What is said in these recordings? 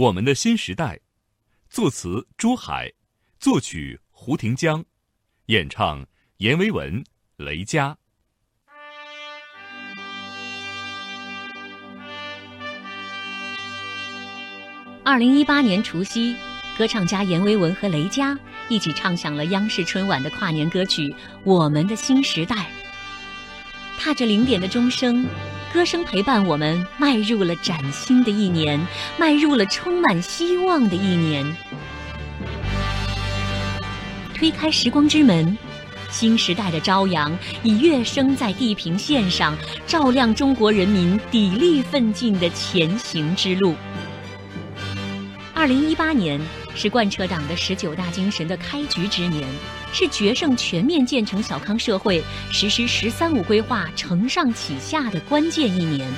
我们的新时代，作词朱海，作曲胡廷江，演唱阎维文、雷佳。二零一八年除夕，歌唱家阎维文和雷佳一起唱响了央视春晚的跨年歌曲《我们的新时代》。踏着零点的钟声。歌声陪伴我们迈入了崭新的一年，迈入了充满希望的一年。推开时光之门，新时代的朝阳已跃升在地平线上，照亮中国人民砥砺奋进的前行之路。二零一八年是贯彻党的十九大精神的开局之年。是决胜全面建成小康社会、实施“十三五”规划承上启下的关键一年。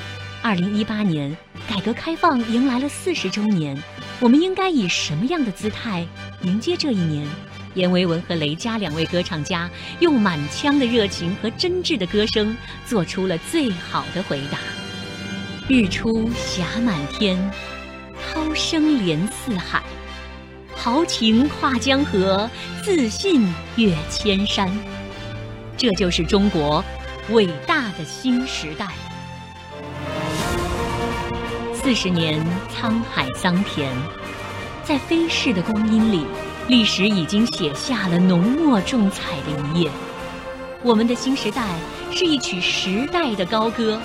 二零一八年，改革开放迎来了四十周年，我们应该以什么样的姿态迎接这一年？阎维文和雷佳两位歌唱家用满腔的热情和真挚的歌声，做出了最好的回答。日出霞满天，涛声连四海。豪情跨江河，自信越千山。这就是中国伟大的新时代。四十年沧海桑田，在飞逝的光阴里，历史已经写下了浓墨重彩的一页。我们的新时代是一曲时代的高歌，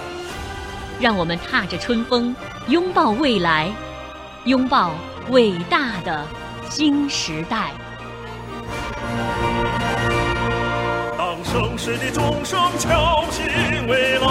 让我们踏着春风，拥抱未来，拥抱伟大的。新时代，当盛世的钟声敲醒未来，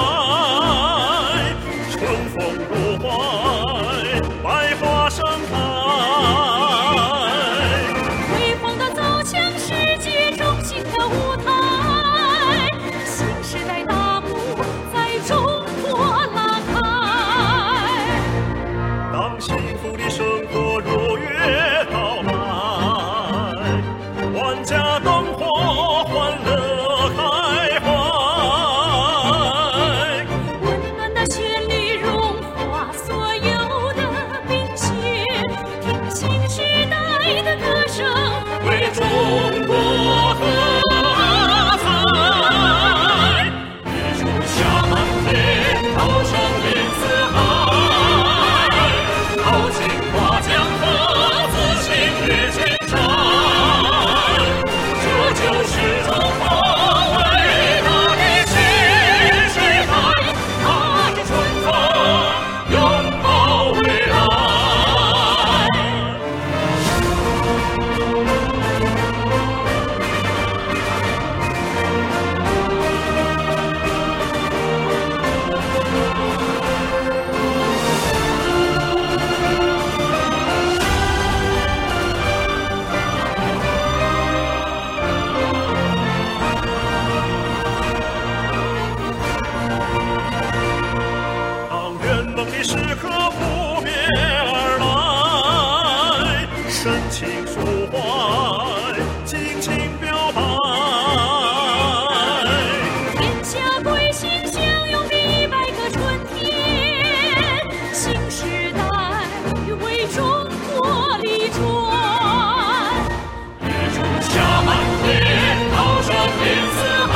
呼唤，尽情表白。天下归心，相拥的一百个春天。新时代，为中国的传。日出霞满天，涛声连四海。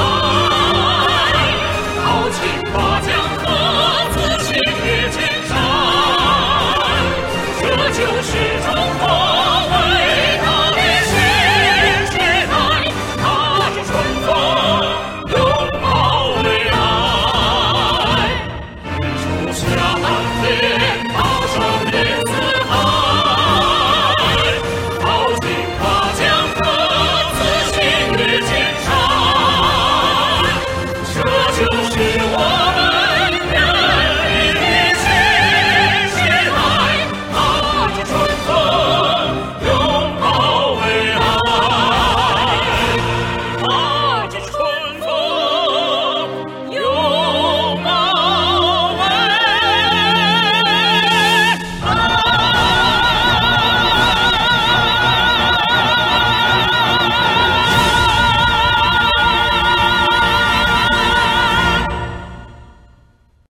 豪情把江河，自信越千山。这就是中国。